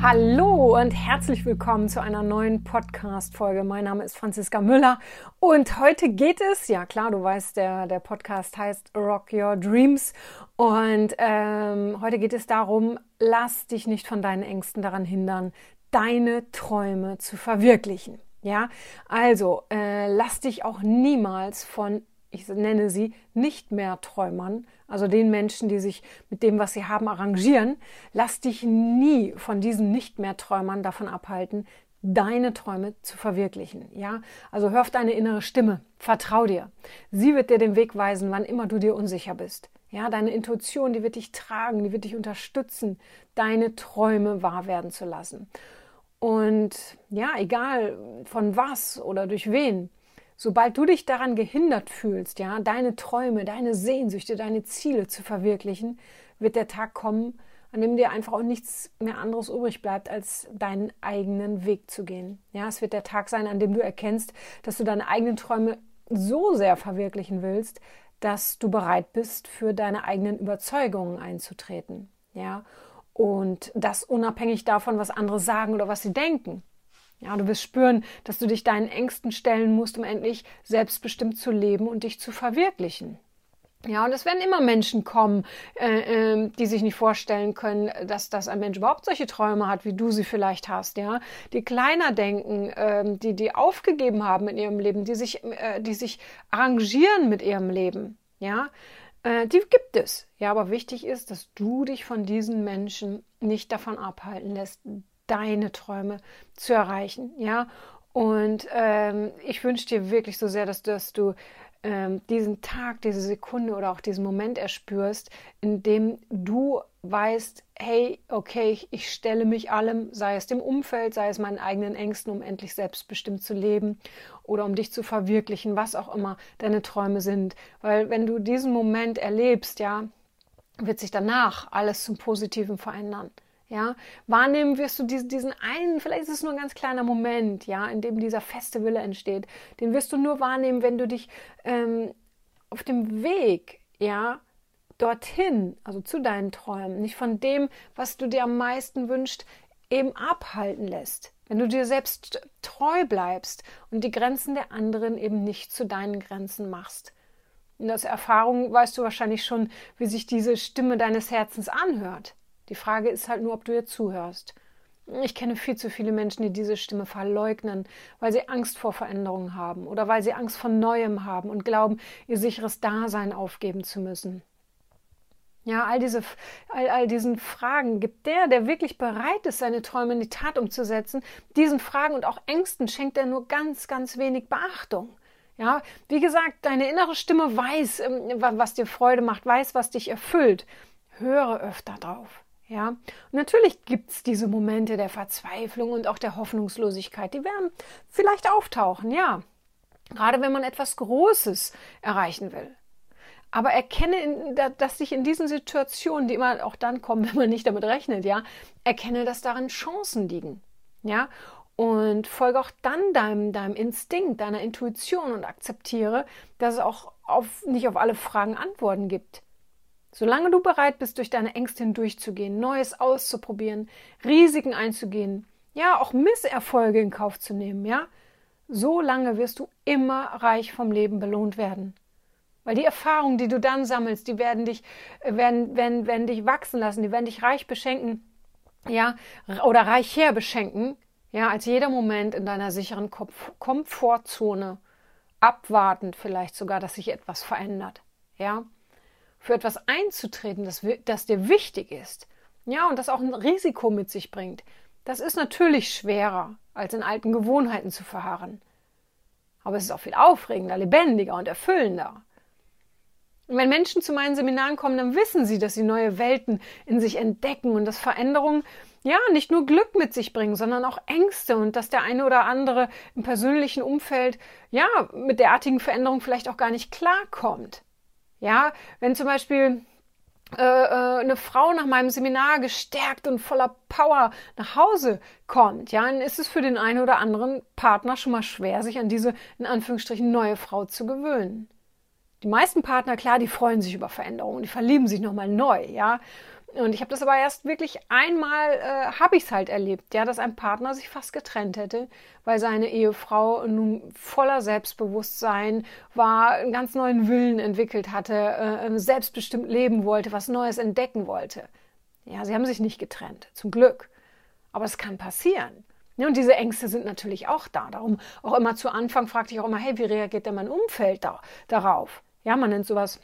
Hallo und herzlich willkommen zu einer neuen Podcast-Folge. Mein Name ist Franziska Müller und heute geht es, ja klar, du weißt, der, der Podcast heißt Rock Your Dreams und ähm, heute geht es darum, lass dich nicht von deinen Ängsten daran hindern, deine Träume zu verwirklichen. Ja, also äh, lass dich auch niemals von ich nenne sie nicht mehr Träumern, also den Menschen, die sich mit dem, was sie haben, arrangieren, lass dich nie von diesen nicht mehr Träumern davon abhalten, deine Träume zu verwirklichen. Ja, also hör auf deine innere Stimme, vertrau dir. Sie wird dir den Weg weisen, wann immer du dir unsicher bist. Ja, deine Intuition, die wird dich tragen, die wird dich unterstützen, deine Träume wahr werden zu lassen. Und ja, egal von was oder durch wen, Sobald du dich daran gehindert fühlst, ja, deine Träume, deine Sehnsüchte, deine Ziele zu verwirklichen, wird der Tag kommen, an dem dir einfach auch nichts mehr anderes übrig bleibt, als deinen eigenen Weg zu gehen. Ja, es wird der Tag sein, an dem du erkennst, dass du deine eigenen Träume so sehr verwirklichen willst, dass du bereit bist, für deine eigenen Überzeugungen einzutreten. Ja, und das unabhängig davon, was andere sagen oder was sie denken. Ja, du wirst spüren, dass du dich deinen Ängsten stellen musst, um endlich selbstbestimmt zu leben und dich zu verwirklichen. Ja, und es werden immer Menschen kommen, äh, äh, die sich nicht vorstellen können, dass, dass ein Mensch überhaupt solche Träume hat, wie du sie vielleicht hast, ja, die kleiner denken, äh, die, die aufgegeben haben in ihrem Leben, die sich, äh, die sich arrangieren mit ihrem Leben, ja, äh, die gibt es. Ja, aber wichtig ist, dass du dich von diesen Menschen nicht davon abhalten lässt, deine Träume zu erreichen, ja. Und ähm, ich wünsche dir wirklich so sehr, dass, dass du ähm, diesen Tag, diese Sekunde oder auch diesen Moment erspürst, in dem du weißt, hey, okay, ich, ich stelle mich allem, sei es dem Umfeld, sei es meinen eigenen Ängsten, um endlich selbstbestimmt zu leben oder um dich zu verwirklichen, was auch immer deine Träume sind. Weil wenn du diesen Moment erlebst, ja, wird sich danach alles zum Positiven verändern. Ja, wahrnehmen wirst du diesen, diesen einen, vielleicht ist es nur ein ganz kleiner Moment, ja, in dem dieser feste Wille entsteht. Den wirst du nur wahrnehmen, wenn du dich ähm, auf dem Weg, ja, dorthin, also zu deinen Träumen, nicht von dem, was du dir am meisten wünschst, eben abhalten lässt. Wenn du dir selbst treu bleibst und die Grenzen der anderen eben nicht zu deinen Grenzen machst. Und aus Erfahrung weißt du wahrscheinlich schon, wie sich diese Stimme deines Herzens anhört. Die Frage ist halt nur, ob du ihr zuhörst. Ich kenne viel zu viele Menschen, die diese Stimme verleugnen, weil sie Angst vor Veränderungen haben oder weil sie Angst vor Neuem haben und glauben, ihr sicheres Dasein aufgeben zu müssen. Ja, all diese, all, all diesen Fragen gibt der, der wirklich bereit ist, seine Träume in die Tat umzusetzen, diesen Fragen und auch Ängsten schenkt er nur ganz, ganz wenig Beachtung. Ja, wie gesagt, deine innere Stimme weiß, ähm, was dir Freude macht, weiß, was dich erfüllt. Höre öfter drauf. Ja, und natürlich gibt es diese Momente der Verzweiflung und auch der Hoffnungslosigkeit. Die werden vielleicht auftauchen, ja. Gerade wenn man etwas Großes erreichen will. Aber erkenne, dass sich in diesen Situationen, die immer auch dann kommen, wenn man nicht damit rechnet, ja, erkenne, dass darin Chancen liegen. Ja, und folge auch dann deinem, deinem Instinkt, deiner Intuition und akzeptiere, dass es auch auf, nicht auf alle Fragen Antworten gibt. Solange du bereit bist, durch deine Ängste hindurchzugehen, Neues auszuprobieren, Risiken einzugehen, ja, auch Misserfolge in Kauf zu nehmen, ja, so lange wirst du immer reich vom Leben belohnt werden. Weil die Erfahrungen, die du dann sammelst, die werden dich, äh, werden, werden, werden dich wachsen lassen, die werden dich reich beschenken, ja, oder reicher beschenken, ja, als jeder Moment in deiner sicheren Komfortzone, abwartend vielleicht sogar, dass sich etwas verändert, ja für etwas einzutreten, das, das dir wichtig ist, ja, und das auch ein Risiko mit sich bringt, das ist natürlich schwerer, als in alten Gewohnheiten zu verharren. Aber es ist auch viel aufregender, lebendiger und erfüllender. Und wenn Menschen zu meinen Seminaren kommen, dann wissen sie, dass sie neue Welten in sich entdecken und dass Veränderungen ja nicht nur Glück mit sich bringen, sondern auch Ängste und dass der eine oder andere im persönlichen Umfeld ja mit derartigen Veränderungen vielleicht auch gar nicht klarkommt. Ja, wenn zum Beispiel äh, äh, eine Frau nach meinem Seminar gestärkt und voller Power nach Hause kommt, ja, dann ist es für den einen oder anderen Partner schon mal schwer, sich an diese in Anführungsstrichen neue Frau zu gewöhnen. Die meisten Partner, klar, die freuen sich über Veränderungen, die verlieben sich nochmal neu, ja. Und ich habe das aber erst wirklich einmal, äh, habe ich es halt erlebt, ja, dass ein Partner sich fast getrennt hätte, weil seine Ehefrau nun voller Selbstbewusstsein war, einen ganz neuen Willen entwickelt hatte, äh, selbstbestimmt leben wollte, was Neues entdecken wollte. Ja, sie haben sich nicht getrennt, zum Glück. Aber es kann passieren. Ja, und diese Ängste sind natürlich auch da. Darum auch immer zu Anfang fragte ich auch immer, hey, wie reagiert denn mein Umfeld da, darauf? Ja, man nennt sowas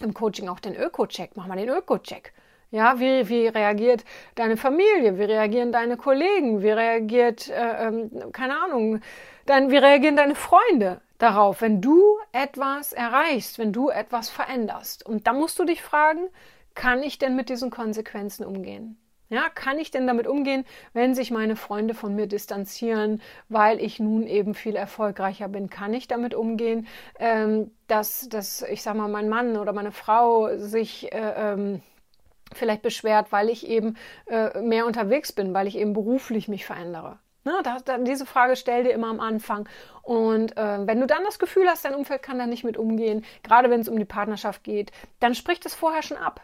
im Coaching auch den Öko-Check. Mach mal den Öko-Check. Ja, wie, wie reagiert deine Familie? Wie reagieren deine Kollegen? Wie reagiert, äh, ähm, keine Ahnung, dein, wie reagieren deine Freunde darauf, wenn du etwas erreichst, wenn du etwas veränderst? Und da musst du dich fragen, kann ich denn mit diesen Konsequenzen umgehen? Ja, kann ich denn damit umgehen, wenn sich meine Freunde von mir distanzieren, weil ich nun eben viel erfolgreicher bin? Kann ich damit umgehen, ähm, dass, dass ich sag mal, mein Mann oder meine Frau sich äh, ähm, vielleicht beschwert, weil ich eben äh, mehr unterwegs bin, weil ich eben beruflich mich verändere. Ne, da, da, diese Frage stell dir immer am Anfang. Und äh, wenn du dann das Gefühl hast, dein Umfeld kann da nicht mit umgehen, gerade wenn es um die Partnerschaft geht, dann sprich das vorher schon ab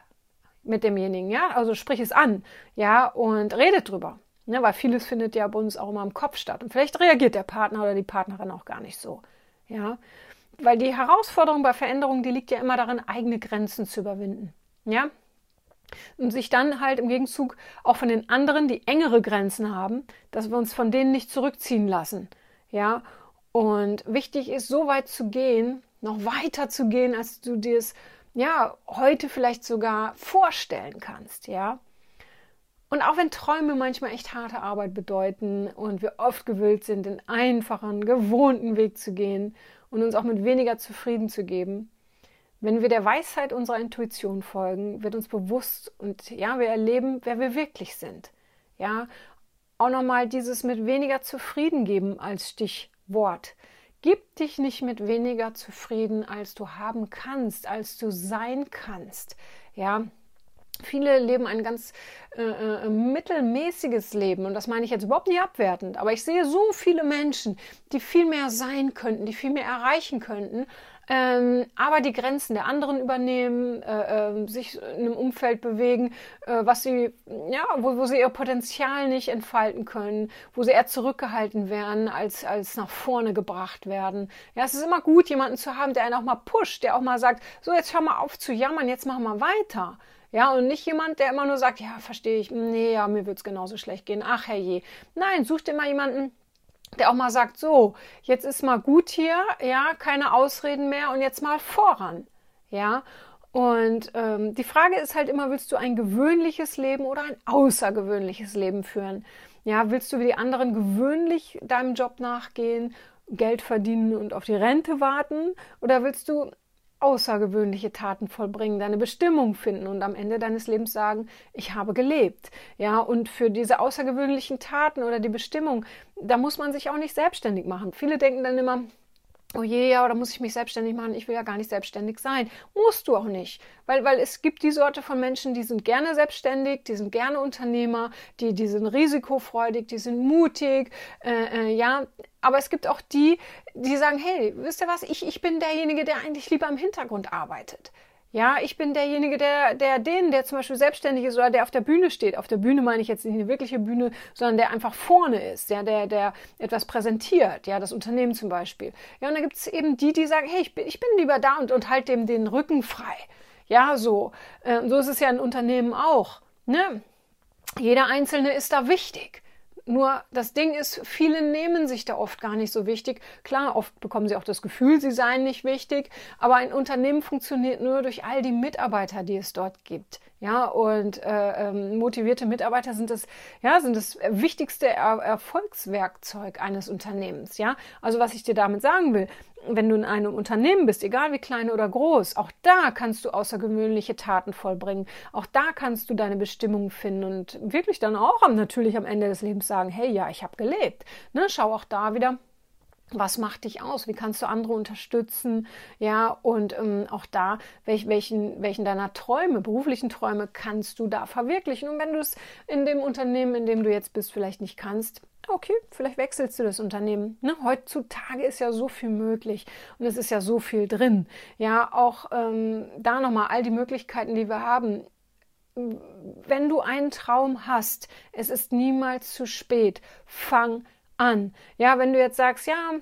mit demjenigen, ja, also sprich es an, ja, und redet drüber. Ne, weil vieles findet ja bei uns auch immer im Kopf statt. Und vielleicht reagiert der Partner oder die Partnerin auch gar nicht so. Ja, weil die Herausforderung bei Veränderungen, die liegt ja immer darin, eigene Grenzen zu überwinden. Ja, und sich dann halt im Gegenzug auch von den anderen, die engere Grenzen haben, dass wir uns von denen nicht zurückziehen lassen. Ja, und wichtig ist, so weit zu gehen, noch weiter zu gehen, als du dir es ja heute vielleicht sogar vorstellen kannst. Ja, und auch wenn Träume manchmal echt harte Arbeit bedeuten und wir oft gewillt sind, den einfachen, gewohnten Weg zu gehen und uns auch mit weniger zufrieden zu geben, wenn wir der Weisheit unserer Intuition folgen, wird uns bewusst und ja, wir erleben, wer wir wirklich sind. Ja, auch nochmal dieses mit weniger zufrieden geben als Stichwort. Gib dich nicht mit weniger zufrieden, als du haben kannst, als du sein kannst. Ja, Viele leben ein ganz äh, äh, mittelmäßiges Leben und das meine ich jetzt überhaupt nicht abwertend, aber ich sehe so viele Menschen, die viel mehr sein könnten, die viel mehr erreichen könnten, ähm, aber die Grenzen der anderen übernehmen, äh, äh, sich in einem Umfeld bewegen, äh, was sie, ja, wo, wo sie ihr Potenzial nicht entfalten können, wo sie eher zurückgehalten werden, als, als nach vorne gebracht werden. Ja, es ist immer gut, jemanden zu haben, der einen auch mal pusht, der auch mal sagt, so, jetzt hör mal auf zu jammern, jetzt machen wir weiter. Ja, und nicht jemand, der immer nur sagt, ja, verstehe ich, nee, ja, mir wird's genauso schlecht gehen, ach herrje. Nein, such dir mal jemanden, der auch mal sagt, so, jetzt ist mal gut hier, ja, keine Ausreden mehr und jetzt mal voran, ja. Und ähm, die Frage ist halt immer, willst du ein gewöhnliches Leben oder ein außergewöhnliches Leben führen? Ja, willst du wie die anderen gewöhnlich deinem Job nachgehen, Geld verdienen und auf die Rente warten? Oder willst du außergewöhnliche Taten vollbringen, deine Bestimmung finden und am Ende deines Lebens sagen, ich habe gelebt. Ja, und für diese außergewöhnlichen Taten oder die Bestimmung, da muss man sich auch nicht selbstständig machen. Viele denken dann immer, oh je, ja, oder muss ich mich selbstständig machen? Ich will ja gar nicht selbstständig sein. Musst du auch nicht. Weil, weil es gibt die Sorte von Menschen, die sind gerne selbstständig, die sind gerne Unternehmer, die, die sind risikofreudig, die sind mutig, äh, äh, ja. Aber es gibt auch die, die sagen, hey, wisst ihr was, ich, ich bin derjenige, der eigentlich lieber im Hintergrund arbeitet. Ja, ich bin derjenige, der, der den, der zum Beispiel selbstständig ist oder der auf der Bühne steht. Auf der Bühne meine ich jetzt nicht eine wirkliche Bühne, sondern der einfach vorne ist, ja, der, der etwas präsentiert, ja, das Unternehmen zum Beispiel. Ja, und dann gibt es eben die, die sagen, hey, ich bin, ich bin lieber da und, und halt dem den Rücken frei. Ja, so. Äh, so ist es ja in Unternehmen auch. Ne? Jeder Einzelne ist da wichtig. Nur das Ding ist, viele nehmen sich da oft gar nicht so wichtig. Klar, oft bekommen sie auch das Gefühl, sie seien nicht wichtig, aber ein Unternehmen funktioniert nur durch all die Mitarbeiter, die es dort gibt. Ja, und äh, ähm, motivierte Mitarbeiter sind das, ja, sind das wichtigste er Erfolgswerkzeug eines Unternehmens. Ja, also was ich dir damit sagen will, wenn du in einem Unternehmen bist, egal wie klein oder groß, auch da kannst du außergewöhnliche Taten vollbringen. Auch da kannst du deine Bestimmung finden und wirklich dann auch natürlich am Ende des Lebens sagen, hey, ja, ich habe gelebt. Ne, schau auch da wieder was macht dich aus? Wie kannst du andere unterstützen? Ja, und ähm, auch da, welch, welchen, welchen deiner Träume, beruflichen Träume kannst du da verwirklichen? Und wenn du es in dem Unternehmen, in dem du jetzt bist, vielleicht nicht kannst, okay, vielleicht wechselst du das Unternehmen. Ne? Heutzutage ist ja so viel möglich und es ist ja so viel drin. Ja, auch ähm, da nochmal all die Möglichkeiten, die wir haben. Wenn du einen Traum hast, es ist niemals zu spät. Fang an. Ja, wenn du jetzt sagst, ja,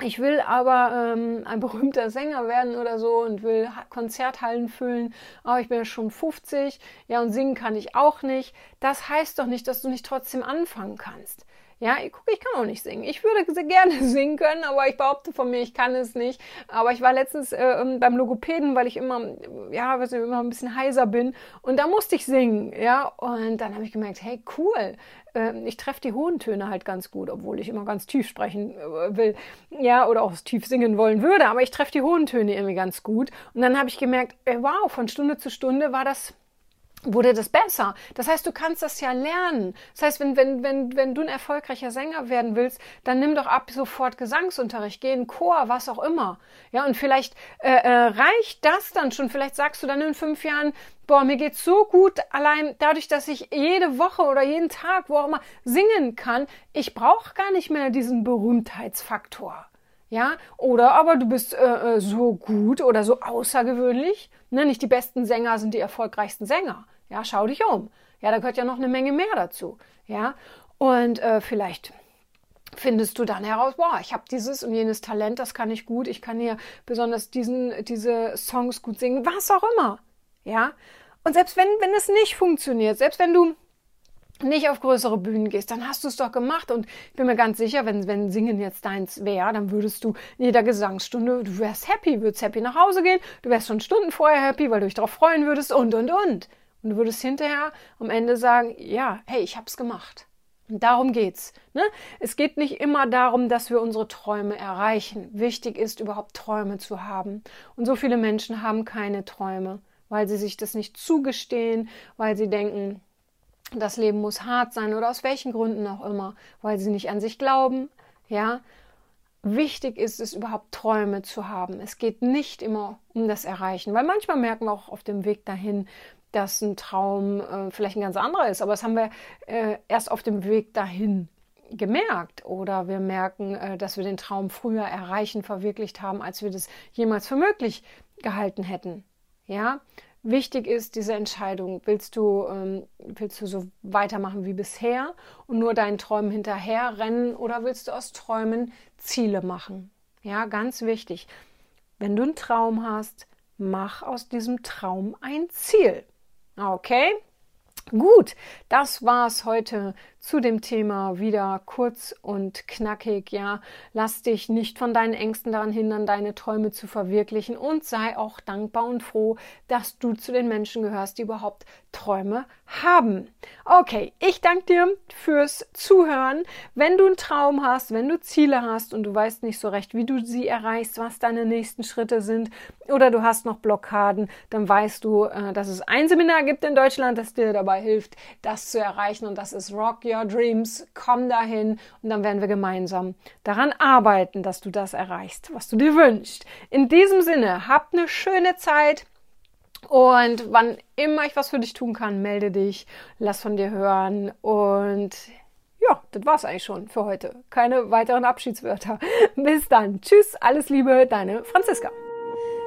ich will aber ähm, ein berühmter Sänger werden oder so und will Konzerthallen füllen, aber ich bin ja schon 50, ja, und singen kann ich auch nicht. Das heißt doch nicht, dass du nicht trotzdem anfangen kannst. Ja, ich, guck, ich kann auch nicht singen. Ich würde gerne singen können, aber ich behaupte von mir, ich kann es nicht. Aber ich war letztens äh, ähm, beim Logopäden, weil ich immer, ja, weiß nicht, immer ein bisschen heiser bin. Und da musste ich singen, ja. Und dann habe ich gemerkt, hey, cool. Äh, ich treffe die hohen Töne halt ganz gut, obwohl ich immer ganz tief sprechen äh, will, ja, oder auch tief singen wollen würde. Aber ich treffe die hohen Töne irgendwie ganz gut. Und dann habe ich gemerkt, ey, wow, von Stunde zu Stunde war das wurde das besser. Das heißt, du kannst das ja lernen. Das heißt, wenn, wenn, wenn, wenn du ein erfolgreicher Sänger werden willst, dann nimm doch ab sofort Gesangsunterricht, geh in Chor, was auch immer. Ja, und vielleicht äh, äh, reicht das dann schon. Vielleicht sagst du dann in fünf Jahren, boah, mir geht's so gut, allein dadurch, dass ich jede Woche oder jeden Tag, wo auch immer, singen kann, ich brauche gar nicht mehr diesen Berühmtheitsfaktor. Ja, oder aber du bist äh, äh, so gut oder so außergewöhnlich. Ne? Nicht die besten Sänger sind die erfolgreichsten Sänger. Ja, schau dich um. Ja, da gehört ja noch eine Menge mehr dazu. Ja, und äh, vielleicht findest du dann heraus, boah, ich habe dieses und jenes Talent, das kann ich gut, ich kann hier besonders diesen, diese Songs gut singen, was auch immer. Ja, und selbst wenn, wenn es nicht funktioniert, selbst wenn du nicht auf größere Bühnen gehst, dann hast du es doch gemacht. Und ich bin mir ganz sicher, wenn, wenn Singen jetzt deins wäre, dann würdest du in jeder Gesangsstunde, du wärst happy, würdest happy nach Hause gehen, du wärst schon Stunden vorher happy, weil du dich darauf freuen würdest und, und, und. Und du würdest hinterher am Ende sagen, ja, hey, ich hab's gemacht. Und darum geht's. Ne? Es geht nicht immer darum, dass wir unsere Träume erreichen. Wichtig ist, überhaupt Träume zu haben. Und so viele Menschen haben keine Träume, weil sie sich das nicht zugestehen, weil sie denken, das Leben muss hart sein oder aus welchen Gründen auch immer, weil sie nicht an sich glauben, ja. Wichtig ist es überhaupt Träume zu haben. Es geht nicht immer um das Erreichen, weil manchmal merken wir auch auf dem Weg dahin, dass ein Traum äh, vielleicht ein ganz anderer ist, aber das haben wir äh, erst auf dem Weg dahin gemerkt oder wir merken, äh, dass wir den Traum früher erreichen, verwirklicht haben, als wir das jemals für möglich gehalten hätten. Ja, Wichtig ist diese Entscheidung, willst du, ähm, willst du so weitermachen wie bisher und nur deinen Träumen hinterher rennen oder willst du aus Träumen Ziele machen? Ja, ganz wichtig. Wenn du einen Traum hast, mach aus diesem Traum ein Ziel. Okay? Gut, das war's heute zu dem Thema wieder kurz und knackig. Ja, lass dich nicht von deinen Ängsten daran hindern, deine Träume zu verwirklichen und sei auch dankbar und froh, dass du zu den Menschen gehörst, die überhaupt Träume haben. Okay, ich danke dir fürs Zuhören. Wenn du einen Traum hast, wenn du Ziele hast und du weißt nicht so recht, wie du sie erreichst, was deine nächsten Schritte sind oder du hast noch Blockaden, dann weißt du, äh, dass es ein Seminar gibt in Deutschland, das dir dabei hilft, das zu erreichen und das ist Rock Your Dreams. Komm dahin und dann werden wir gemeinsam daran arbeiten, dass du das erreichst, was du dir wünschst. In diesem Sinne, habt eine schöne Zeit. Und wann immer ich was für dich tun kann, melde dich, lass von dir hören und ja, das war's eigentlich schon für heute. Keine weiteren Abschiedswörter. Bis dann. Tschüss, alles Liebe, deine Franziska.